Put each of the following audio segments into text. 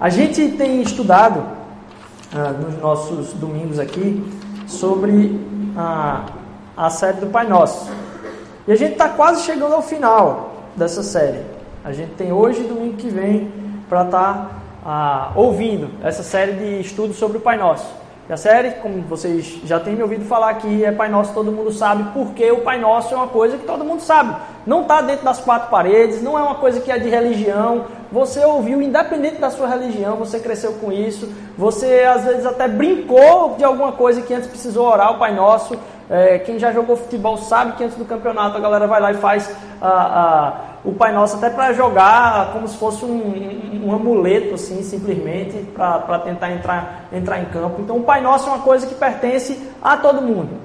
A gente tem estudado ah, nos nossos domingos aqui sobre a, a série do Pai Nosso. E a gente está quase chegando ao final dessa série. A gente tem hoje e domingo que vem para estar tá, ah, ouvindo essa série de estudos sobre o Pai Nosso. E a série, como vocês já têm me ouvido falar aqui, é Pai Nosso, todo mundo sabe, porque o Pai Nosso é uma coisa que todo mundo sabe. Não está dentro das quatro paredes, não é uma coisa que é de religião. Você ouviu, independente da sua religião, você cresceu com isso. Você às vezes até brincou de alguma coisa que antes precisou orar o Pai Nosso. É, quem já jogou futebol sabe que antes do campeonato a galera vai lá e faz a. a o Pai Nosso até para jogar como se fosse um, um amuleto, assim, simplesmente, para tentar entrar, entrar em campo. Então, o Pai Nosso é uma coisa que pertence a todo mundo.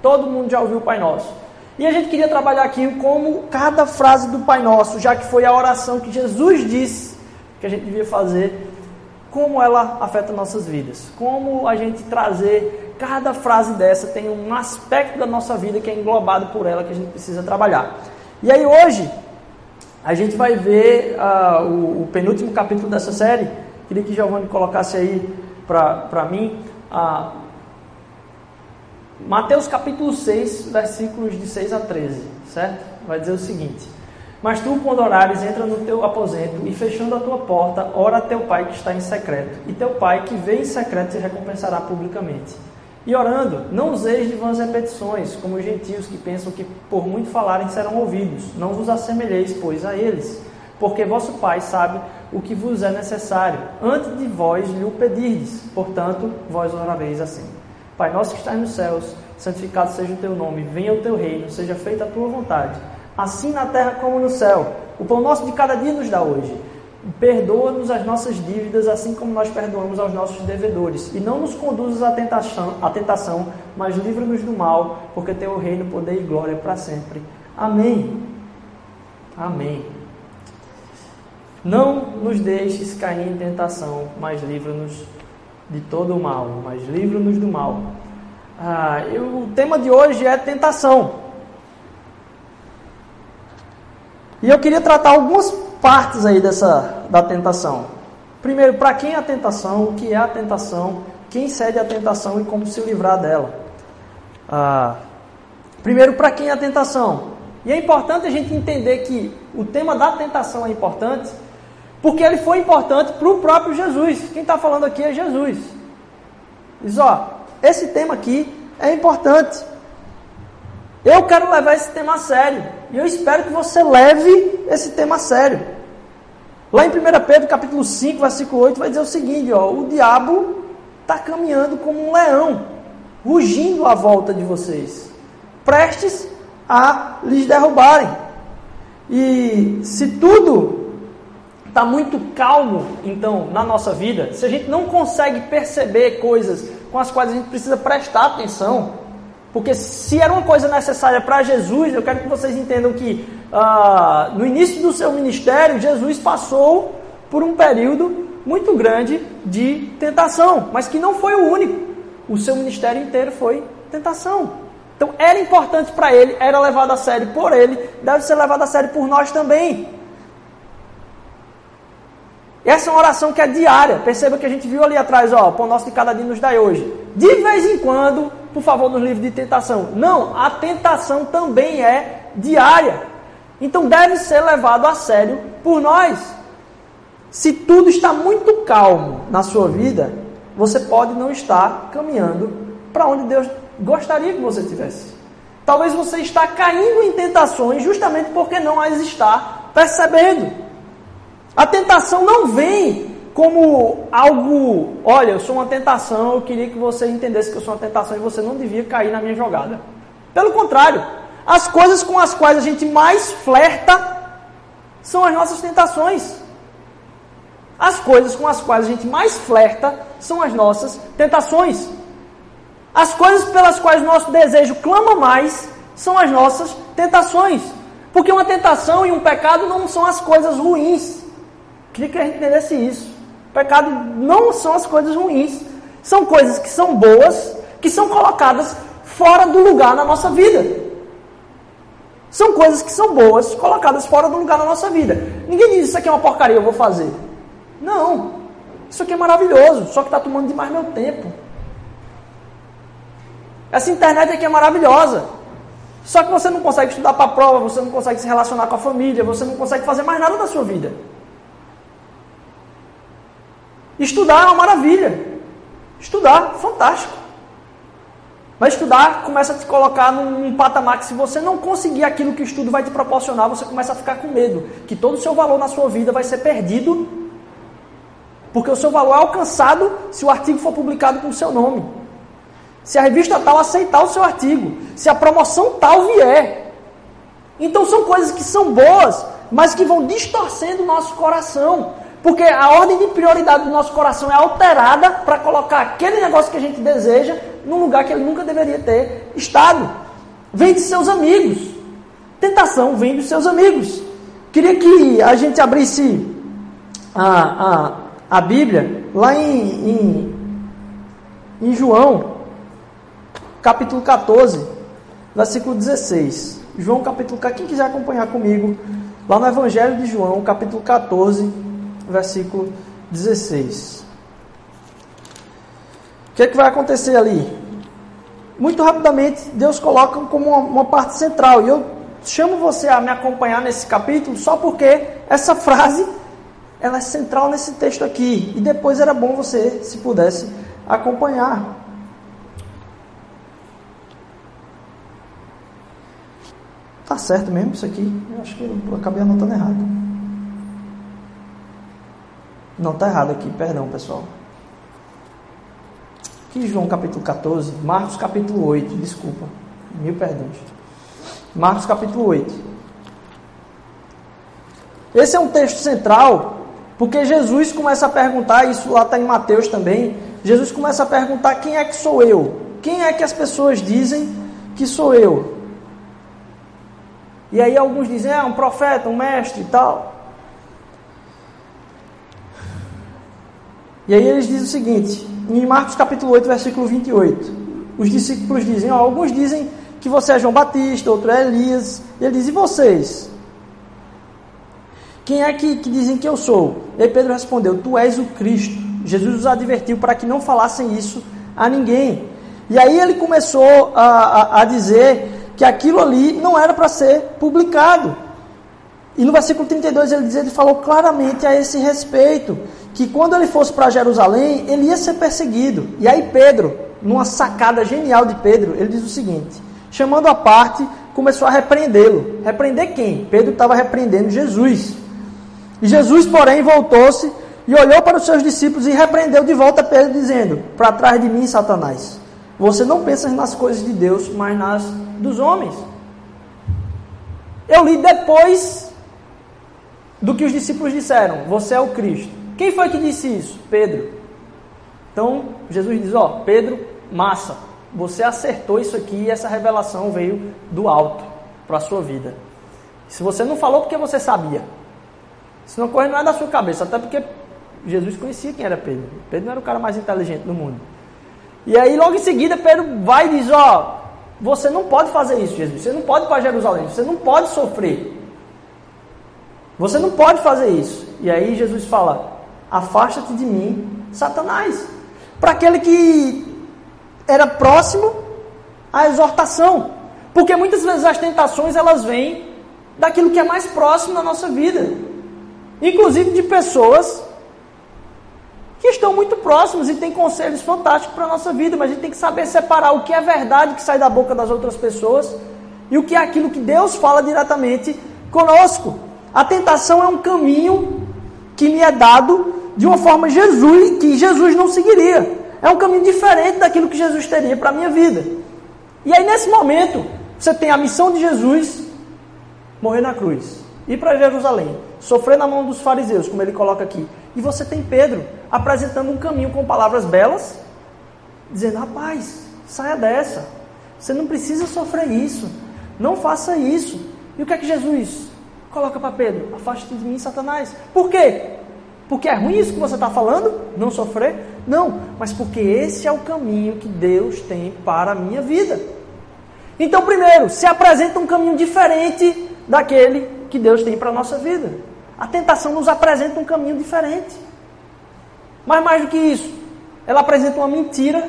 Todo mundo já ouviu o Pai Nosso. E a gente queria trabalhar aqui como cada frase do Pai Nosso, já que foi a oração que Jesus disse que a gente devia fazer, como ela afeta nossas vidas. Como a gente trazer cada frase dessa tem um aspecto da nossa vida que é englobado por ela que a gente precisa trabalhar. E aí hoje a gente vai ver uh, o, o, penúltimo capítulo dessa série. Queria que Giovanni colocasse aí para mim. Uh, Mateus capítulo 6, versículos de 6 a 13, certo? Vai dizer o seguinte: Mas tu, quando orares, entra no teu aposento e, fechando a tua porta, ora a teu pai que está em secreto. E teu pai que vê em secreto se recompensará publicamente. E orando, não useis de vãs repetições, como os gentios que pensam que por muito falarem serão ouvidos. Não vos assemelheis, pois, a eles, porque vosso Pai sabe o que vos é necessário, antes de vós lhe o pedirdes. Portanto, vós orareis assim. Pai nosso que estás nos céus, santificado seja o teu nome, venha o teu reino, seja feita a tua vontade, assim na terra como no céu. O pão nosso de cada dia nos dá hoje Perdoa-nos as nossas dívidas, assim como nós perdoamos aos nossos devedores. E não nos conduzas à tentação, à tentação mas livra-nos do mal, porque teu reino, poder e glória para sempre. Amém. Amém. Não nos deixes cair em tentação, mas livra-nos de todo o mal. Mas livra-nos do mal. Ah, eu, o tema de hoje é tentação. E eu queria tratar algumas partes aí dessa da tentação. Primeiro, para quem é a tentação, o que é a tentação, quem cede à tentação e como se livrar dela. Ah, primeiro, para quem é a tentação. E é importante a gente entender que o tema da tentação é importante, porque ele foi importante para o próprio Jesus. Quem está falando aqui é Jesus. Diz, ó, esse tema aqui é importante. Eu quero levar esse tema a sério. E eu espero que você leve esse tema a sério. Lá em 1 Pedro capítulo 5, versículo 8, vai dizer o seguinte: ó, o diabo está caminhando como um leão, rugindo à volta de vocês, prestes a lhes derrubarem. E se tudo está muito calmo, então, na nossa vida, se a gente não consegue perceber coisas com as quais a gente precisa prestar atenção, porque se era uma coisa necessária para Jesus, eu quero que vocês entendam que ah, no início do seu ministério, Jesus passou por um período muito grande de tentação, mas que não foi o único. O seu ministério inteiro foi tentação. Então era importante para ele, era levado a sério por ele, deve ser levado a sério por nós também. Essa é uma oração que é diária. Perceba que a gente viu ali atrás, ó, pão nosso de cada dia nos dai hoje. De vez em quando, por favor, nos livre de tentação. Não, a tentação também é diária. Então deve ser levado a sério por nós. Se tudo está muito calmo na sua vida, você pode não estar caminhando para onde Deus gostaria que você estivesse. Talvez você está caindo em tentações justamente porque não as está percebendo. A tentação não vem como algo, olha, eu sou uma tentação, eu queria que você entendesse que eu sou uma tentação e você não devia cair na minha jogada. Pelo contrário, as coisas com as quais a gente mais flerta são as nossas tentações. As coisas com as quais a gente mais flerta são as nossas tentações. As coisas pelas quais nosso desejo clama mais são as nossas tentações. Porque uma tentação e um pecado não são as coisas ruins. Queria que a gente entendesse isso. Pecado não são as coisas ruins, são coisas que são boas, que são colocadas fora do lugar na nossa vida. São coisas que são boas, colocadas fora do lugar na nossa vida. Ninguém diz isso aqui é uma porcaria, eu vou fazer. Não. Isso aqui é maravilhoso, só que está tomando demais meu tempo. Essa internet aqui é maravilhosa. Só que você não consegue estudar para a prova, você não consegue se relacionar com a família, você não consegue fazer mais nada da sua vida. Estudar é uma maravilha. Estudar, fantástico. Mas estudar começa a te colocar num, patamar que se você não conseguir aquilo que o estudo vai te proporcionar, você começa a ficar com medo. Que todo o seu valor na sua vida vai ser perdido. Porque o seu valor é alcançado se o artigo for publicado com o seu nome. Se a revista tal aceitar o seu artigo. Se a promoção tal vier. Então são coisas que são boas, mas que vão distorcendo o nosso coração. Porque a ordem de prioridade do nosso coração é alterada para colocar aquele negócio que a gente deseja num lugar que ele nunca deveria ter estado. Vem de seus amigos. Tentação vem dos seus amigos. Queria que a gente abrisse a, a, a Bíblia lá em, em, em João, capítulo 14, versículo 16. João capítulo, quem quiser acompanhar comigo, lá no Evangelho de João, capítulo 14, versículo 16. O que, é que vai acontecer ali? Muito rapidamente, Deus coloca como uma, uma parte central. E eu chamo você a me acompanhar nesse capítulo só porque essa frase ela é central nesse texto aqui. E depois era bom você, se pudesse, acompanhar. Tá certo mesmo isso aqui? Eu acho que eu acabei anotando errado. Não, está errado aqui, perdão pessoal. Aqui João capítulo 14, Marcos capítulo 8, desculpa, mil perdões. Marcos capítulo 8. Esse é um texto central, porque Jesus começa a perguntar, isso lá está em Mateus também. Jesus começa a perguntar: quem é que sou eu? Quem é que as pessoas dizem que sou eu? E aí alguns dizem, é um profeta, um mestre e tal. E aí eles dizem o seguinte, em Marcos capítulo 8, versículo 28. Os discípulos dizem, ó, alguns dizem que você é João Batista, outro é Elias. E ele diz, e vocês? Quem é que, que dizem que eu sou? E Pedro respondeu, tu és o Cristo. Jesus os advertiu para que não falassem isso a ninguém. E aí ele começou a, a, a dizer que aquilo ali não era para ser publicado. E no versículo 32 ele diz, ele falou claramente a esse respeito que quando ele fosse para Jerusalém, ele ia ser perseguido. E aí Pedro, numa sacada genial de Pedro, ele diz o seguinte: chamando a parte, começou a repreendê-lo. Repreender quem? Pedro estava repreendendo Jesus. E Jesus, porém, voltou-se e olhou para os seus discípulos e repreendeu de volta Pedro, dizendo: Para trás de mim, Satanás. Você não pensa nas coisas de Deus, mas nas dos homens. Eu li depois do que os discípulos disseram: Você é o Cristo. Quem foi que disse isso? Pedro. Então, Jesus diz: Ó, Pedro, massa, você acertou isso aqui e essa revelação veio do alto para a sua vida. Se você não falou, porque você sabia. Se não corre, não é da sua cabeça, até porque Jesus conhecia quem era Pedro. Pedro não era o cara mais inteligente do mundo. E aí, logo em seguida, Pedro vai e diz: Ó, você não pode fazer isso, Jesus. Você não pode ir para Jerusalém. Você não pode sofrer. Você não pode fazer isso. E aí, Jesus fala: Afasta-te de mim, Satanás. Para aquele que era próximo à exortação. Porque muitas vezes as tentações elas vêm daquilo que é mais próximo da nossa vida. Inclusive de pessoas que estão muito próximos e têm conselhos fantásticos para a nossa vida, mas a gente tem que saber separar o que é verdade que sai da boca das outras pessoas e o que é aquilo que Deus fala diretamente conosco. A tentação é um caminho que me é dado de uma forma Jesus, que Jesus não seguiria. É um caminho diferente daquilo que Jesus teria para a minha vida. E aí, nesse momento, você tem a missão de Jesus morrer na cruz, ir para Jerusalém, sofrer na mão dos fariseus, como ele coloca aqui. E você tem Pedro apresentando um caminho com palavras belas, dizendo: rapaz, saia dessa. Você não precisa sofrer isso. Não faça isso. E o que é que Jesus coloca para Pedro? Afaste de mim, Satanás. Por quê? Porque é ruim isso que você está falando? Não sofrer? Não, mas porque esse é o caminho que Deus tem para a minha vida. Então, primeiro, se apresenta um caminho diferente daquele que Deus tem para a nossa vida. A tentação nos apresenta um caminho diferente. Mas mais do que isso, ela apresenta uma mentira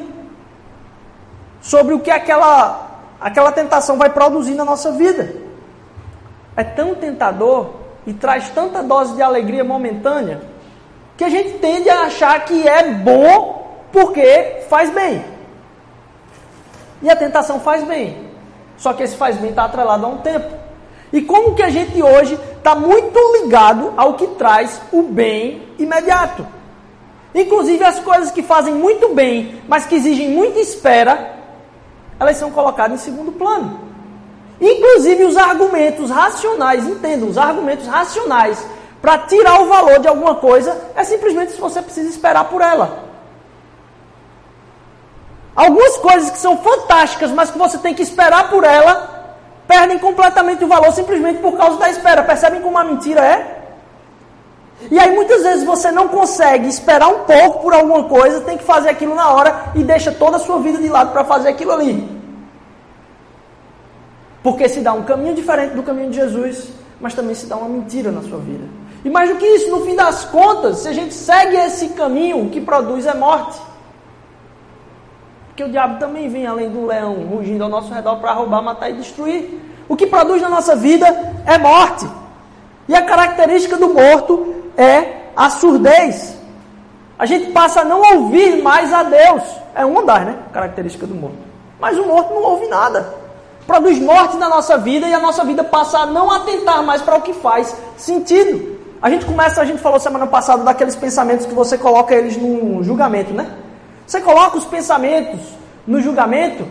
sobre o que aquela, aquela tentação vai produzir na nossa vida. É tão tentador e traz tanta dose de alegria momentânea que a gente tende a achar que é bom porque faz bem. E a tentação faz bem. Só que esse faz bem está atrelado a um tempo. E como que a gente hoje está muito ligado ao que traz o bem imediato. Inclusive as coisas que fazem muito bem, mas que exigem muita espera, elas são colocadas em segundo plano. Inclusive os argumentos racionais, entendam, os argumentos racionais para tirar o valor de alguma coisa é simplesmente se você precisa esperar por ela. Algumas coisas que são fantásticas, mas que você tem que esperar por ela, perdem completamente o valor simplesmente por causa da espera. Percebem como a mentira é? E aí muitas vezes você não consegue esperar um pouco por alguma coisa, tem que fazer aquilo na hora e deixa toda a sua vida de lado para fazer aquilo ali. Porque se dá um caminho diferente do caminho de Jesus, mas também se dá uma mentira na sua vida. E mais do que isso, no fim das contas, se a gente segue esse caminho, o que produz é morte. Porque o diabo também vem além do leão rugindo ao nosso redor para roubar, matar e destruir. O que produz na nossa vida é morte. E a característica do morto é a surdez. A gente passa a não ouvir mais a Deus. É uma das né, características do morto. Mas o morto não ouve nada. Produz morte na nossa vida e a nossa vida passa a não atentar mais para o que faz sentido. A gente começa, a gente falou semana passada daqueles pensamentos que você coloca eles num julgamento, né? Você coloca os pensamentos no julgamento,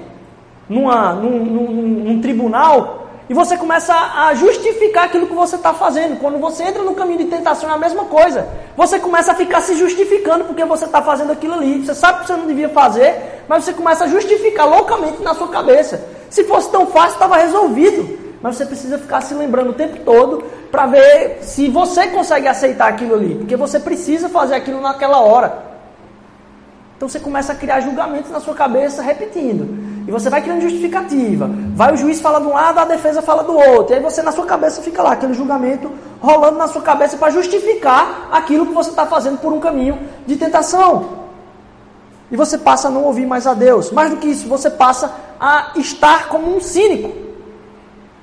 numa, num, num, num tribunal, e você começa a justificar aquilo que você está fazendo. Quando você entra no caminho de tentação, é a mesma coisa. Você começa a ficar se justificando porque você está fazendo aquilo ali. Você sabe que você não devia fazer, mas você começa a justificar loucamente na sua cabeça. Se fosse tão fácil, estava resolvido. Mas você precisa ficar se lembrando o tempo todo para ver se você consegue aceitar aquilo ali. Porque você precisa fazer aquilo naquela hora. Então você começa a criar julgamentos na sua cabeça repetindo. E você vai criando justificativa. Vai o juiz fala de um lado, a defesa fala do outro. E aí você na sua cabeça fica lá, aquele julgamento rolando na sua cabeça para justificar aquilo que você está fazendo por um caminho de tentação. E você passa a não ouvir mais a Deus. Mais do que isso, você passa a estar como um cínico.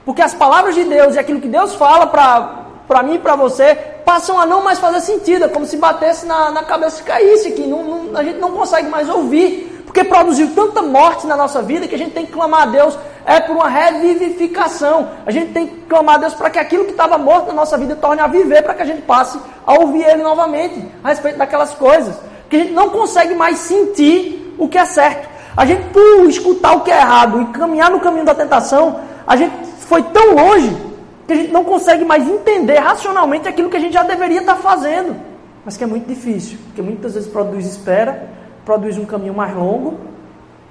Porque as palavras de Deus e aquilo que Deus fala para mim e para você passam a não mais fazer sentido. É como se batesse na, na cabeça e caísse aqui. Não, não, a gente não consegue mais ouvir. Porque produziu tanta morte na nossa vida que a gente tem que clamar a Deus é por uma revivificação. A gente tem que clamar a Deus para que aquilo que estava morto na nossa vida torne a viver, para que a gente passe a ouvir Ele novamente a respeito daquelas coisas. Porque a gente não consegue mais sentir o que é certo. A gente, por escutar o que é errado e caminhar no caminho da tentação, a gente foi tão longe que a gente não consegue mais entender racionalmente aquilo que a gente já deveria estar fazendo. Mas que é muito difícil, porque muitas vezes produz espera, produz um caminho mais longo,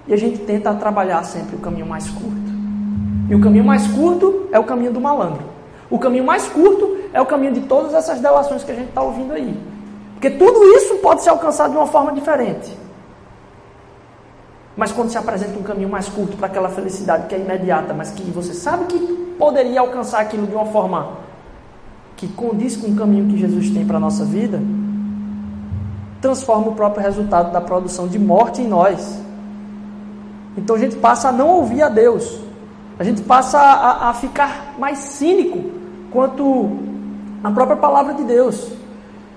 e a gente tenta trabalhar sempre o caminho mais curto. E o caminho mais curto é o caminho do malandro. O caminho mais curto é o caminho de todas essas delações que a gente está ouvindo aí. Porque tudo isso pode ser alcançado de uma forma diferente. Mas quando se apresenta um caminho mais curto para aquela felicidade que é imediata, mas que você sabe que poderia alcançar aquilo de uma forma que condiz com o caminho que Jesus tem para a nossa vida, transforma o próprio resultado da produção de morte em nós. Então a gente passa a não ouvir a Deus, a gente passa a, a ficar mais cínico quanto à própria palavra de Deus.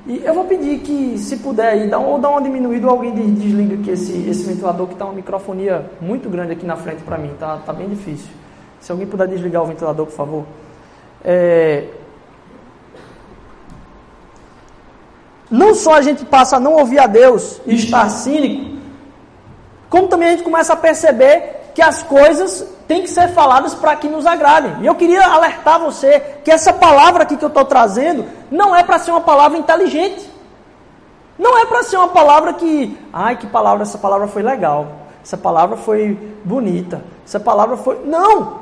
E eu vou pedir que, se puder, aí, dá, ou dá uma diminuída ou alguém desliga aqui esse, esse ventilador que está uma microfonia muito grande aqui na frente para mim, tá, tá bem difícil. Se alguém puder desligar o ventilador, por favor. É... Não só a gente passa a não ouvir a Deus e estar cínico, como também a gente começa a perceber que as coisas têm que ser faladas para que nos agradem. E eu queria alertar você que essa palavra aqui que eu estou trazendo não é para ser uma palavra inteligente. Não é para ser uma palavra que, ai, que palavra, essa palavra foi legal. Essa palavra foi bonita. Essa palavra foi. Não!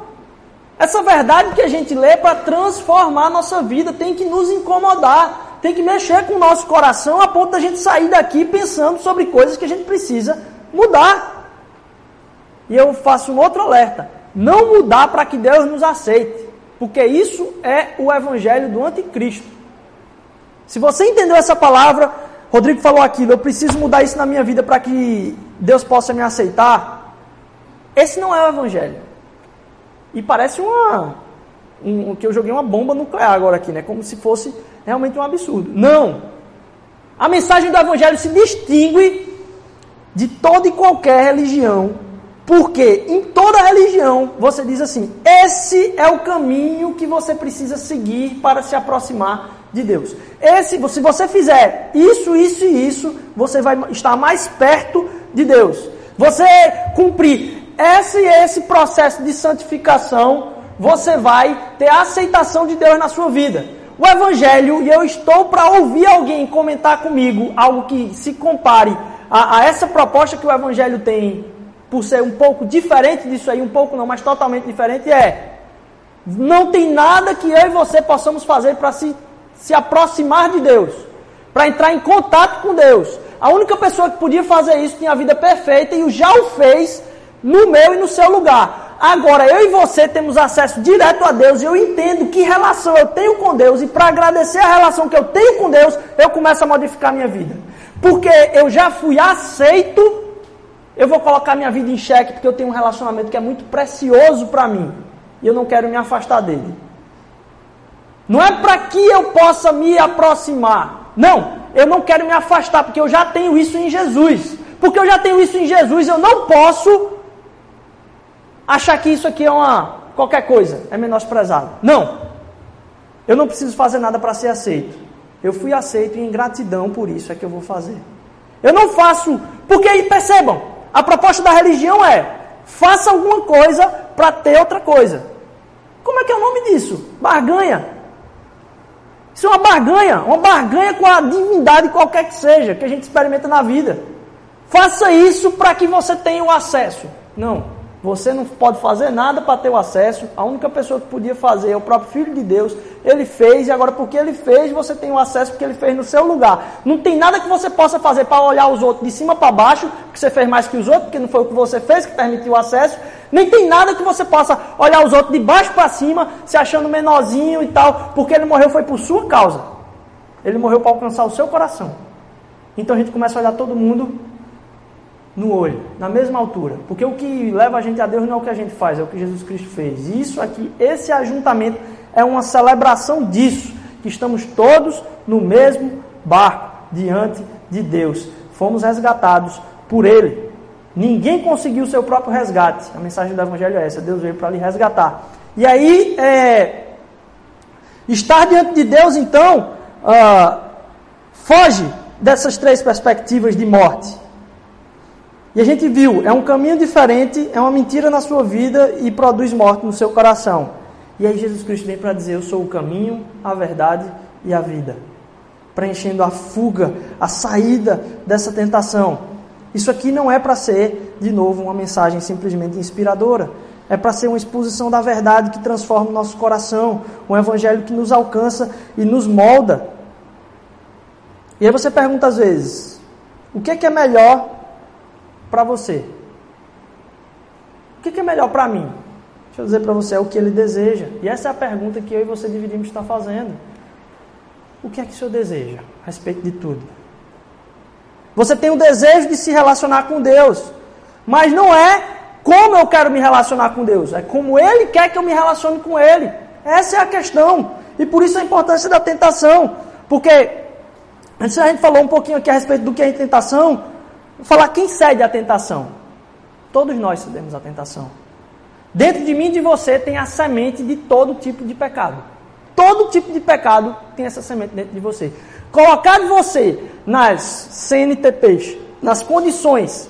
Essa verdade que a gente lê para transformar a nossa vida tem que nos incomodar, tem que mexer com o nosso coração a ponto da gente sair daqui pensando sobre coisas que a gente precisa mudar. E eu faço um outro alerta: não mudar para que Deus nos aceite, porque isso é o evangelho do anticristo. Se você entendeu essa palavra, Rodrigo falou aquilo, eu preciso mudar isso na minha vida para que Deus possa me aceitar. Esse não é o evangelho. E parece uma um, que eu joguei uma bomba nuclear agora aqui, né? Como se fosse realmente um absurdo. Não. A mensagem do evangelho se distingue de toda e qualquer religião, porque em toda religião você diz assim: esse é o caminho que você precisa seguir para se aproximar de Deus. Esse, se você fizer isso, isso e isso, você vai estar mais perto de Deus. Você cumprir esse e esse processo de santificação, você vai ter a aceitação de Deus na sua vida. O Evangelho, e eu estou para ouvir alguém comentar comigo algo que se compare a, a, essa proposta que o Evangelho tem, por ser um pouco diferente disso aí, um pouco não, mas totalmente diferente, é: não tem nada que eu e você possamos fazer para se, se aproximar de Deus, para entrar em contato com Deus. A única pessoa que podia fazer isso tinha a vida perfeita e já o fez no meu e no seu lugar. Agora, eu e você temos acesso direto a Deus e eu entendo que relação eu tenho com Deus e para agradecer a relação que eu tenho com Deus, eu começo a modificar minha vida. Porque eu já fui aceito, eu vou colocar minha vida em xeque porque eu tenho um relacionamento que é muito precioso para mim e eu não quero me afastar dele. Não é para que eu possa me aproximar. Não, eu não quero me afastar porque eu já tenho isso em Jesus. Porque eu já tenho isso em Jesus, eu não posso achar que isso aqui é uma qualquer coisa, é menosprezado. Não. Eu não preciso fazer nada para ser aceito. Eu fui aceito e em gratidão por isso é que eu vou fazer. Eu não faço, porque aí percebam, a proposta da religião é: faça alguma coisa para ter outra coisa. Como é que é o nome disso? Barganha. Isso é uma barganha, uma barganha com a divindade qualquer que seja, que a gente experimenta na vida. Faça isso para que você tenha o acesso. Não. Você não pode fazer nada para ter o acesso. A única pessoa que podia fazer é o próprio Filho de Deus. Ele fez e agora porque ele fez, você tem o acesso porque ele fez no seu lugar. Não tem nada que você possa fazer para olhar os outros de cima para baixo, que você fez mais que os outros, porque não foi o que você fez que permitiu o acesso. Nem tem nada que você possa olhar os outros de baixo para cima, se achando menorzinho e tal, porque ele morreu foi por sua causa. Ele morreu para alcançar o seu coração. Então a gente começa a olhar todo mundo no olho, na mesma altura. Porque o que leva a gente a Deus não é o que a gente faz, é o que Jesus Cristo fez. E isso aqui, esse ajuntamento é uma celebração disso, que estamos todos no mesmo barco diante de Deus. Fomos resgatados por Ele. Ninguém conseguiu o seu próprio resgate. A mensagem do Evangelho é essa: Deus veio para lhe resgatar. E aí, é, estar diante de Deus, então, uh, foge dessas três perspectivas de morte. E a gente viu, é um caminho diferente, é uma mentira na sua vida e produz morte no seu coração. E aí Jesus Cristo vem para dizer: Eu sou o caminho, a verdade e a vida. Preenchendo a fuga, a saída dessa tentação. Isso aqui não é para ser, de novo, uma mensagem simplesmente inspiradora. É para ser uma exposição da verdade que transforma o nosso coração, um evangelho que nos alcança e nos molda. E aí você pergunta às vezes: o que é, que é melhor para você? O que, é melhor para mim? Deixa eu dizer para você, é o que ele deseja. E essa é a pergunta que eu e você deveríamos estar fazendo. O que é que o Senhor deseja a respeito de tudo? Você tem o desejo de se relacionar com Deus, mas não é como eu quero me relacionar com Deus, é como Ele quer que eu me relacione com Ele. Essa é a questão. E por isso a importância da tentação. Porque antes a gente falou um pouquinho aqui a respeito do que é tentação, Vou falar quem cede à tentação. Todos nós cedemos à tentação. Dentro de mim e de você tem a semente de todo tipo de pecado. Todo tipo de pecado tem essa semente dentro de você. Colocar você nas CNTPs, nas condições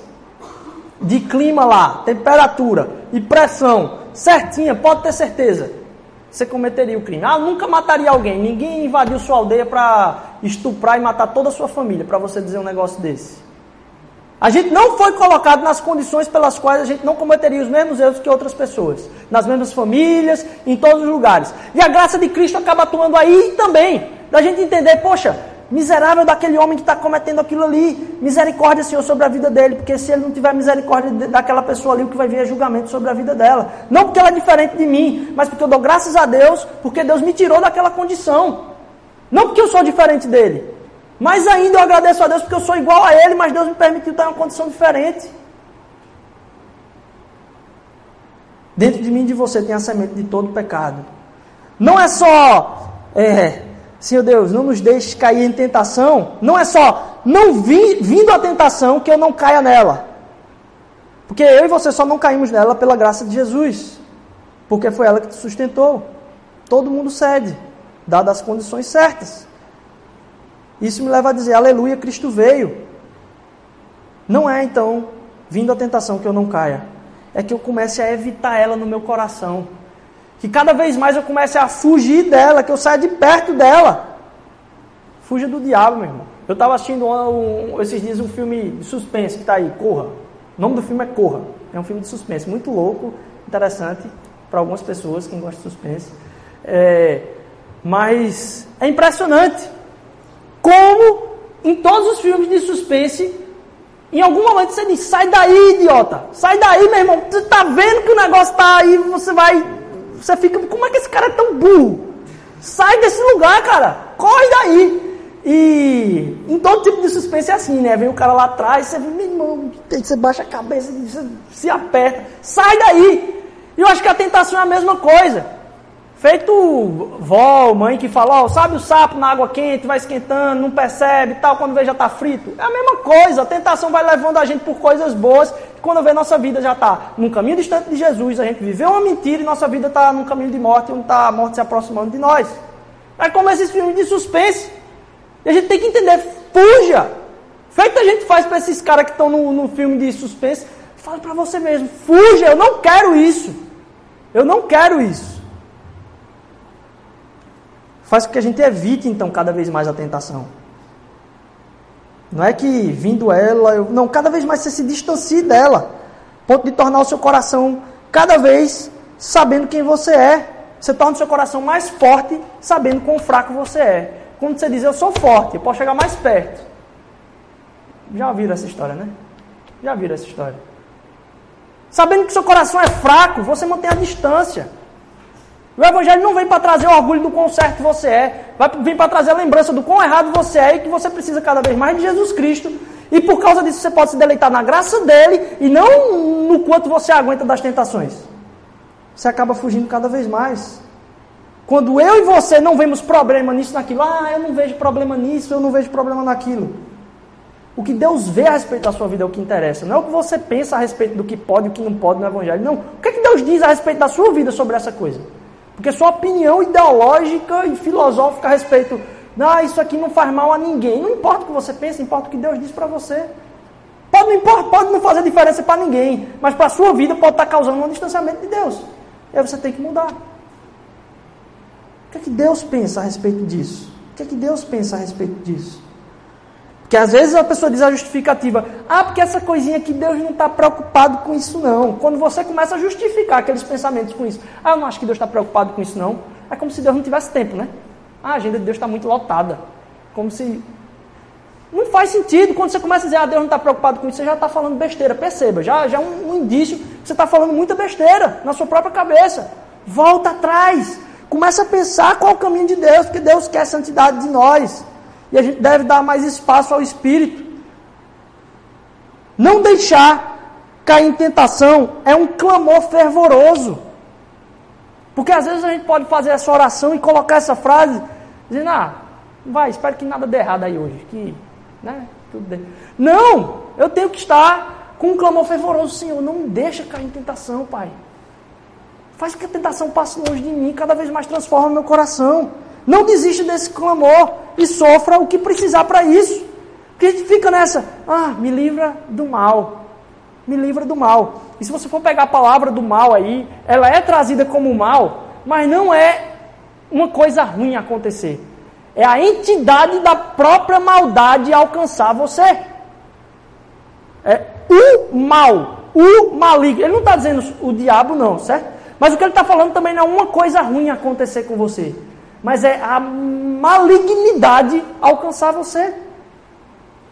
de clima lá, temperatura e pressão certinha, pode ter certeza, você cometeria o crime. Ah, nunca mataria alguém. Ninguém invadiu sua aldeia para estuprar e matar toda a sua família, para você dizer um negócio desse. A gente não foi colocado nas condições pelas quais a gente não cometeria os mesmos erros que outras pessoas. Nas mesmas famílias, em todos os lugares. E a graça de Cristo acaba atuando aí também. Da gente entender, poxa, miserável daquele homem que está cometendo aquilo ali. Misericórdia, Senhor, sobre a vida dele. Porque se ele não tiver misericórdia daquela pessoa ali, o que vai vir é julgamento sobre a vida dela. Não porque ela é diferente de mim, mas porque eu dou graças a Deus, porque Deus me tirou daquela condição. Não porque eu sou diferente dele. Mais ainda eu agradeço a Deus porque eu sou igual a Ele, mas Deus me permitiu estar em uma condição diferente. Dentro de mim e de você tem a semente de todo pecado. Não é só, é, Senhor Deus, não nos deixe cair em tentação. Não é só não vi, vindo a tentação que eu não caia nela. Porque eu e você só não caímos nela pela graça de Jesus. Porque foi ela que te sustentou. Todo mundo cede, dadas as condições certas. Isso me leva a dizer, aleluia, Cristo veio. Não é então, vindo a tentação que eu não caia. É que eu comece a evitar ela no meu coração. Que cada vez mais eu comece a fugir dela, que eu saia de perto dela. Fuja do diabo, meu irmão. Eu estava assistindo um, um, esses dias um filme de suspense que está aí, Corra. O nome do filme é Corra. É um filme de suspense, muito louco, interessante para algumas pessoas, quem gosta de suspense. É, mas é impressionante como em todos os filmes de suspense, em algum momento você diz: sai daí, idiota, sai daí, meu irmão. Você está vendo que o negócio está aí, você vai. Você fica, como é que esse cara é tão burro? Sai desse lugar, cara, corre daí. E em todo tipo de suspense é assim, né? Vem o cara lá atrás, você vê, meu irmão, você baixa a cabeça, você se aperta, sai daí. E eu acho que a tentação é a mesma coisa. Feito vó, mãe que fala, ó, sabe o sapo na água quente, vai esquentando, não percebe tal, quando vê já está frito. É a mesma coisa, a tentação vai levando a gente por coisas boas, e quando vê nossa vida já está num caminho distante de Jesus, a gente viveu uma mentira e nossa vida está num caminho de morte, onde está a morte se aproximando de nós. É como esses filmes de suspense. E a gente tem que entender, fuja. Feito a gente faz para esses caras que estão no, no filme de suspense, fala para você mesmo, fuja, eu não quero isso. Eu não quero isso. Faz com que a gente evite então cada vez mais a tentação. Não é que vindo ela, eu, não, cada vez mais você se distancie dela, ponto de tornar o seu coração cada vez sabendo quem você é. Você torna o seu coração mais forte sabendo quão fraco você é. Quando você diz eu sou forte, eu posso chegar mais perto. Já viram essa história, né? Já viram essa história. Sabendo que seu coração é fraco, você mantém a distância. O Evangelho não vem para trazer o orgulho do quão certo você é, vai vir para trazer a lembrança do quão errado você é e que você precisa cada vez mais de Jesus Cristo. E por causa disso você pode se deleitar na graça dele e não no quanto você aguenta das tentações. Você acaba fugindo cada vez mais. Quando eu e você não vemos problema nisso, naquilo, ah, eu não vejo problema nisso, eu não vejo problema naquilo. O que Deus vê a respeito da sua vida é o que interessa. Não é o que você pensa a respeito do que pode e o que não pode no Evangelho. Não. O que, é que Deus diz a respeito da sua vida sobre essa coisa? Porque sua opinião ideológica e filosófica a respeito, ah, isso aqui não faz mal a ninguém. Não importa o que você pensa, importa o que Deus diz para você. Pode não, importa, pode não fazer diferença para ninguém, mas para a sua vida pode estar causando um distanciamento de Deus. E aí você tem que mudar. O que é que Deus pensa a respeito disso? O que é que Deus pensa a respeito disso? Porque às vezes a pessoa diz a justificativa, ah, porque essa coisinha aqui Deus não está preocupado com isso não. Quando você começa a justificar aqueles pensamentos com isso, ah, eu não acho que Deus está preocupado com isso não. É como se Deus não tivesse tempo, né? Ah, a agenda de Deus está muito lotada. Como se. Não faz sentido. Quando você começa a dizer, ah, Deus não está preocupado com isso, você já está falando besteira. Perceba, já, já é um, um indício que você está falando muita besteira na sua própria cabeça. Volta atrás. Começa a pensar qual é o caminho de Deus, porque Deus quer santidade de nós. E a gente deve dar mais espaço ao Espírito. Não deixar cair em tentação é um clamor fervoroso. Porque às vezes a gente pode fazer essa oração e colocar essa frase, dizendo, ah, vai, espero que nada dê errado aí hoje. Que, né, tudo dê. Não! Eu tenho que estar com um clamor fervoroso, Senhor, não deixa cair em tentação, Pai. Faz que a tentação passe longe de mim, cada vez mais transforma meu coração. Não desista desse clamor e sofra o que precisar para isso. Porque a gente fica nessa, ah, me livra do mal. Me livra do mal. E se você for pegar a palavra do mal aí, ela é trazida como mal, mas não é uma coisa ruim acontecer. É a entidade da própria maldade alcançar você. É o mal, o maligno. Ele não está dizendo o diabo, não, certo? Mas o que ele está falando também não é uma coisa ruim acontecer com você, mas é a malignidade alcançar você.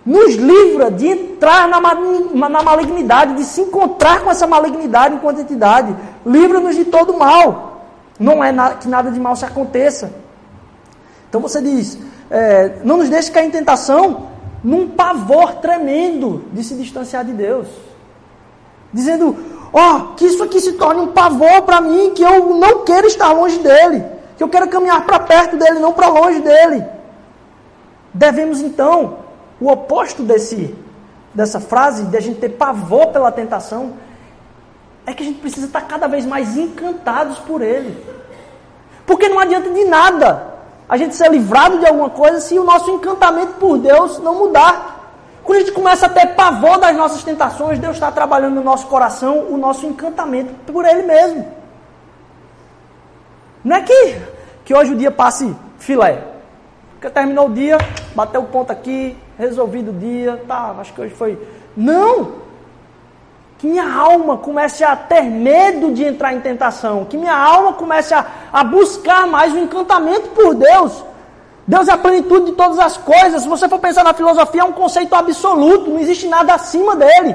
Nos livra de entrar na, na malignidade, de se encontrar com essa malignidade enquanto entidade. Livra-nos de todo mal. Não é que nada de mal se aconteça. Então você diz, é, não nos deixe cair em tentação num pavor tremendo de se distanciar de Deus. Dizendo, ó, oh, que isso aqui se torne um pavor para mim, que eu não quero estar longe dele, que eu quero caminhar para perto dele, não para longe dele. Devemos então, o oposto desse, dessa frase, de a gente ter pavor pela tentação, é que a gente precisa estar cada vez mais encantados por ele. Porque não adianta de nada a gente ser livrado de alguma coisa se o nosso encantamento por Deus não mudar. Quando a gente começa a ter pavor das nossas tentações, Deus está trabalhando no nosso coração o nosso encantamento por Ele mesmo. Não é que, que hoje o dia passe filé. Porque terminou o dia, bateu o ponto aqui, resolvido o dia, tá, acho que hoje foi. Não! Que minha alma comece a ter medo de entrar em tentação. Que minha alma comece a, a buscar mais o encantamento por Deus. Deus é a plenitude de todas as coisas. Se você for pensar na filosofia, é um conceito absoluto, não existe nada acima dele.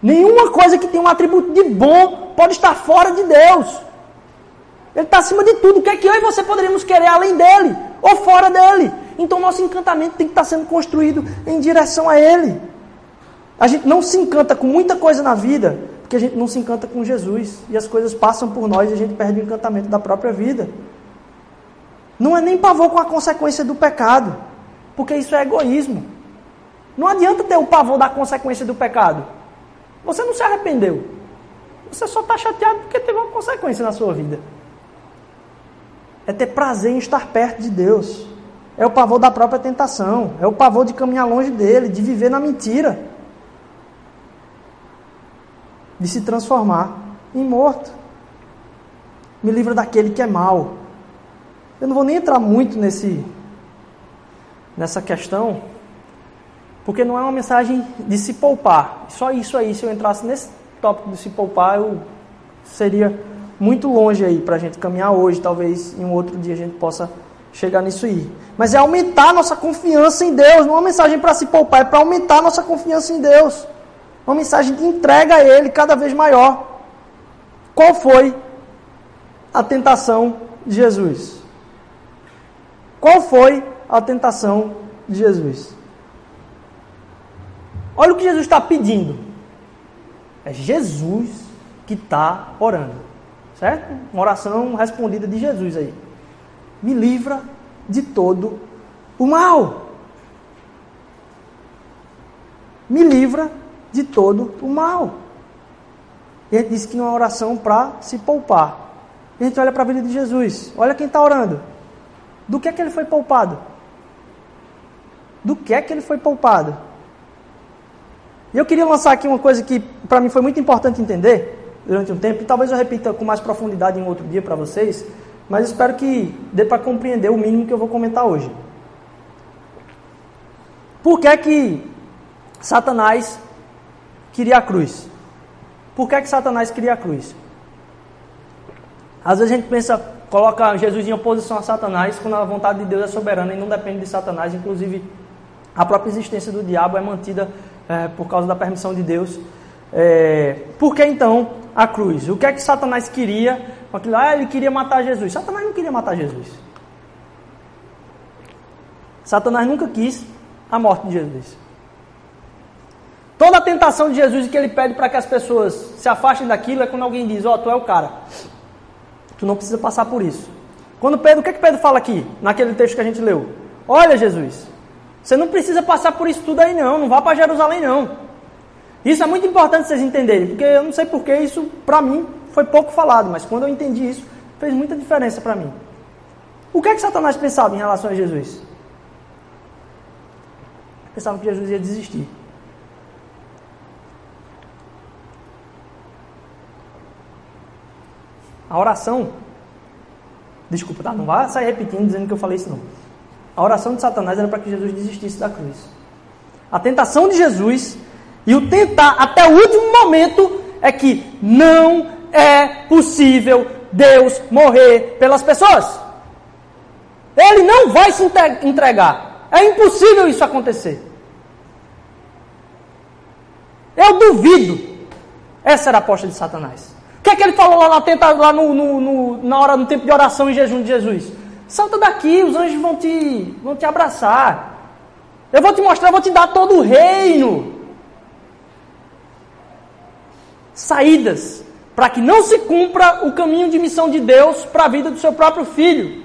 Nenhuma coisa que tem um atributo de bom pode estar fora de Deus. Ele está acima de tudo. O que é que eu e você poderíamos querer além dele ou fora dele? Então nosso encantamento tem que estar sendo construído em direção a ele. A gente não se encanta com muita coisa na vida, porque a gente não se encanta com Jesus. E as coisas passam por nós e a gente perde o encantamento da própria vida. Não é nem pavor com a consequência do pecado, porque isso é egoísmo. Não adianta ter o pavor da consequência do pecado. Você não se arrependeu. Você só está chateado porque teve uma consequência na sua vida. É ter prazer em estar perto de Deus. É o pavor da própria tentação. É o pavor de caminhar longe dele, de viver na mentira. De se transformar em morto. Me livra daquele que é mau. Eu não vou nem entrar muito nesse, nessa questão, porque não é uma mensagem de se poupar. Só isso aí, se eu entrasse nesse tópico de se poupar, eu seria muito longe aí para a gente caminhar hoje. Talvez em um outro dia a gente possa chegar nisso aí. Mas é aumentar nossa confiança em Deus. Não é uma mensagem para se poupar, é para aumentar nossa confiança em Deus. Uma mensagem de entrega a Ele cada vez maior. Qual foi a tentação de Jesus? Qual foi a tentação de Jesus? Olha o que Jesus está pedindo. É Jesus que está orando. Certo? Uma oração respondida de Jesus aí. Me livra de todo o mal. Me livra de todo o mal. E ele disse que não é uma oração para se poupar. A gente olha para a vida de Jesus. Olha quem está orando. Do que é que ele foi poupado? Do que é que ele foi poupado? E eu queria lançar aqui uma coisa que para mim foi muito importante entender durante um tempo, e talvez eu repita com mais profundidade em outro dia para vocês, mas espero que dê para compreender o mínimo que eu vou comentar hoje. Por que é que Satanás queria a cruz? Por que é que Satanás queria a cruz? Às vezes a gente pensa, coloca Jesus em oposição a Satanás, quando a vontade de Deus é soberana e não depende de Satanás. Inclusive, a própria existência do diabo é mantida é, por causa da permissão de Deus. É, por que então a cruz? O que é que Satanás queria? Ah, ele queria matar Jesus. Satanás não queria matar Jesus. Satanás nunca quis a morte de Jesus. Toda a tentação de Jesus que ele pede para que as pessoas se afastem daquilo é quando alguém diz: Ó, oh, tu é o cara. Tu não precisa passar por isso. Quando Pedro, o que, é que Pedro fala aqui, naquele texto que a gente leu? Olha, Jesus, você não precisa passar por isso tudo aí não, não vá para Jerusalém não. Isso é muito importante vocês entenderem, porque eu não sei porque isso, para mim, foi pouco falado, mas quando eu entendi isso, fez muita diferença para mim. O que é que Satanás pensava em relação a Jesus? Pensava que Jesus ia desistir. A oração, desculpa, tá? Não vá sair repetindo dizendo que eu falei isso não. A oração de Satanás era para que Jesus desistisse da cruz. A tentação de Jesus e o tentar até o último momento é que não é possível Deus morrer pelas pessoas. Ele não vai se entregar. É impossível isso acontecer. Eu duvido. Essa era a aposta de Satanás que é que ele falou lá, lá no, no, no, na hora, no tempo de oração e jejum de Jesus? Salta daqui, os anjos vão te, vão te abraçar. Eu vou te mostrar, vou te dar todo o reino. Saídas para que não se cumpra o caminho de missão de Deus para a vida do seu próprio filho.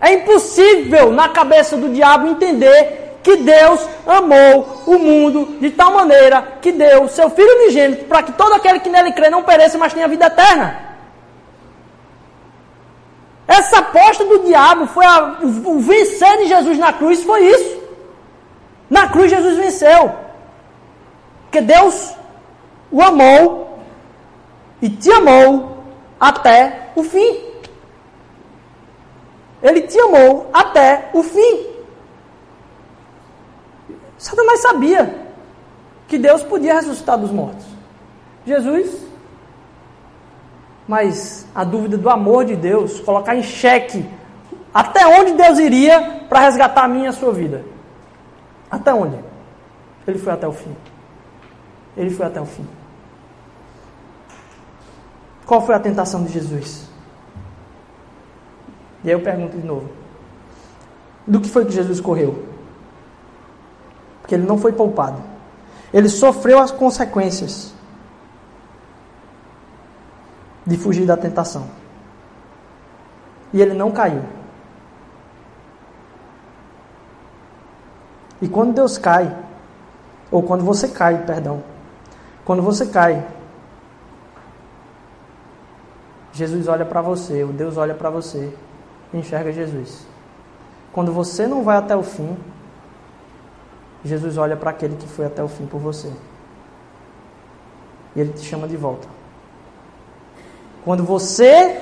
É impossível na cabeça do diabo entender que Deus amou o mundo de tal maneira que deu seu Filho unigênito para que todo aquele que nele crê não pereça, mas tenha vida eterna. Essa aposta do diabo foi a, o, vencer de Jesus na cruz foi isso. Na cruz Jesus venceu. Porque Deus o amou e te amou até o fim. Ele te amou até o fim. Satanás sabia que Deus podia ressuscitar dos mortos. Jesus, mas a dúvida do amor de Deus, colocar em xeque até onde Deus iria para resgatar a minha e a sua vida. Até onde? Ele foi até o fim. Ele foi até o fim. Qual foi a tentação de Jesus? E aí eu pergunto de novo: do que foi que Jesus correu? Porque ele não foi poupado. Ele sofreu as consequências de fugir da tentação. E ele não caiu. E quando Deus cai, ou quando você cai, perdão, quando você cai, Jesus olha para você, o Deus olha para você enxerga Jesus. Quando você não vai até o fim, Jesus olha para aquele que foi até o fim por você. E ele te chama de volta. Quando você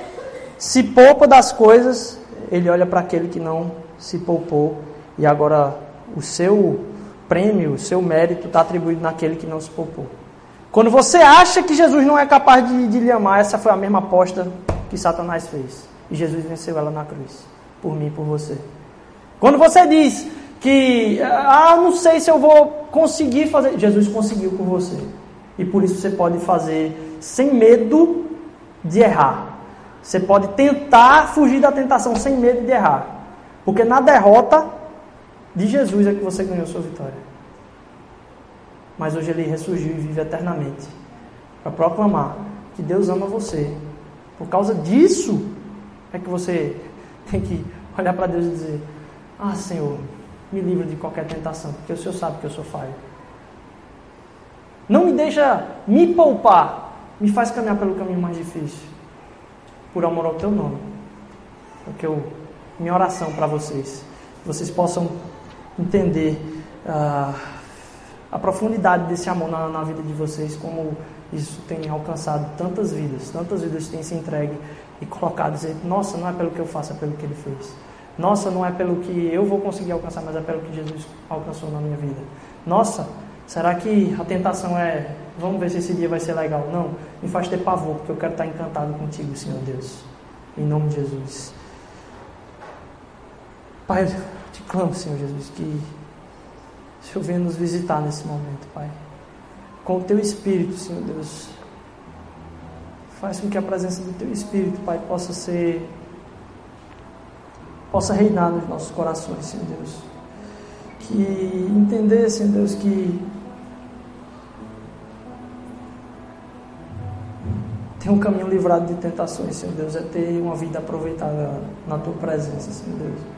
se poupa das coisas, ele olha para aquele que não se poupou e agora o seu prêmio, o seu mérito está atribuído naquele que não se poupou. Quando você acha que Jesus não é capaz de, de lhe amar, essa foi a mesma aposta que Satanás fez. E Jesus venceu ela na cruz, por mim e por você. Quando você diz que, ah, não sei se eu vou conseguir fazer, Jesus conseguiu por você. E por isso você pode fazer sem medo de errar. Você pode tentar fugir da tentação sem medo de errar. Porque na derrota de Jesus é que você ganhou sua vitória. Mas hoje ele ressurgiu e vive eternamente para proclamar que Deus ama você. Por causa disso, é que você tem que olhar para Deus e dizer: Ah, Senhor, me livra de qualquer tentação, porque o Senhor sabe que eu sou falho. Não me deixa me poupar, me faz caminhar pelo caminho mais difícil, por amor ao Teu nome. Porque eu, minha oração para vocês, vocês possam entender uh, a profundidade desse amor na, na vida de vocês, como isso tem alcançado tantas vidas, tantas vidas têm se entregue e colocar, dizer, nossa, não é pelo que eu faço, é pelo que ele fez. Nossa, não é pelo que eu vou conseguir alcançar, mas é pelo que Jesus alcançou na minha vida. Nossa, será que a tentação é, vamos ver se esse dia vai ser legal? Não, me faz ter pavor, porque eu quero estar encantado contigo, Senhor Deus. Em nome de Jesus. Pai, eu te clamo, Senhor Jesus, que o Senhor venha nos visitar nesse momento, Pai. Com o teu Espírito, Senhor Deus Faz com que a presença do Teu Espírito, Pai, possa ser. possa reinar nos nossos corações, Senhor Deus. Que entender, Senhor Deus, que. Ter um caminho livrado de tentações, Senhor Deus, é ter uma vida aproveitada na Tua presença, Senhor Deus.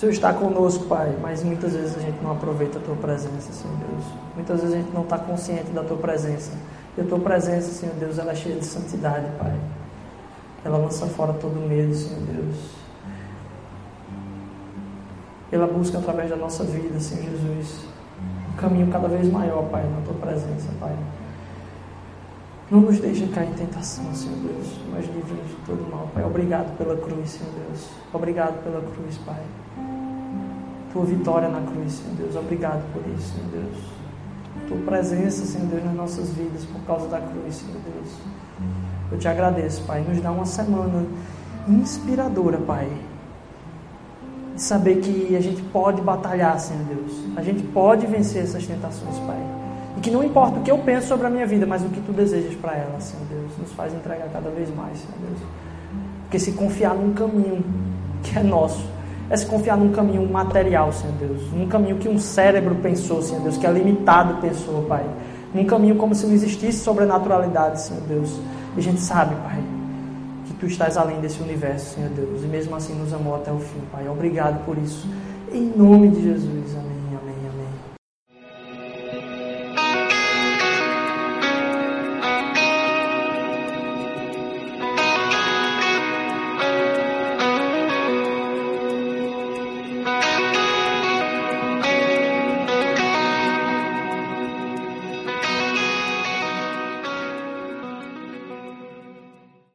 Senhor está conosco, Pai, mas muitas vezes a gente não aproveita a Tua presença, Senhor Deus. Muitas vezes a gente não está consciente da Tua presença. E a tua presença, Senhor Deus, ela é cheia de santidade, Pai. Ela lança fora todo medo, Senhor Deus. Ela busca através da nossa vida, Senhor Jesus, um caminho cada vez maior, Pai, na tua presença, Pai. Não nos deixe cair em tentação, Senhor Deus, mas livre-nos de todo mal, Pai. Obrigado pela cruz, Senhor Deus. Obrigado pela cruz, Pai. Tua vitória na cruz, Senhor Deus. Obrigado por isso, Senhor Deus tua presença, Senhor Deus, nas nossas vidas por causa da cruz, Senhor Deus. Eu te agradeço, Pai. Nos dá uma semana inspiradora, Pai. De saber que a gente pode batalhar, Senhor Deus. A gente pode vencer essas tentações, Pai. E que não importa o que eu penso sobre a minha vida, mas o que tu desejas para ela, Senhor Deus. Nos faz entregar cada vez mais, Senhor Deus. Porque se confiar num caminho que é nosso, é se confiar num caminho material, Senhor Deus, num caminho que um cérebro pensou, Senhor Deus, que é limitado pensou, Pai. Num caminho como se não existisse sobrenaturalidade, Senhor Deus. E a gente sabe, Pai, que Tu estás além desse universo, Senhor Deus, e mesmo assim nos amou até o fim, Pai. Obrigado por isso. Em nome de Jesus, amém.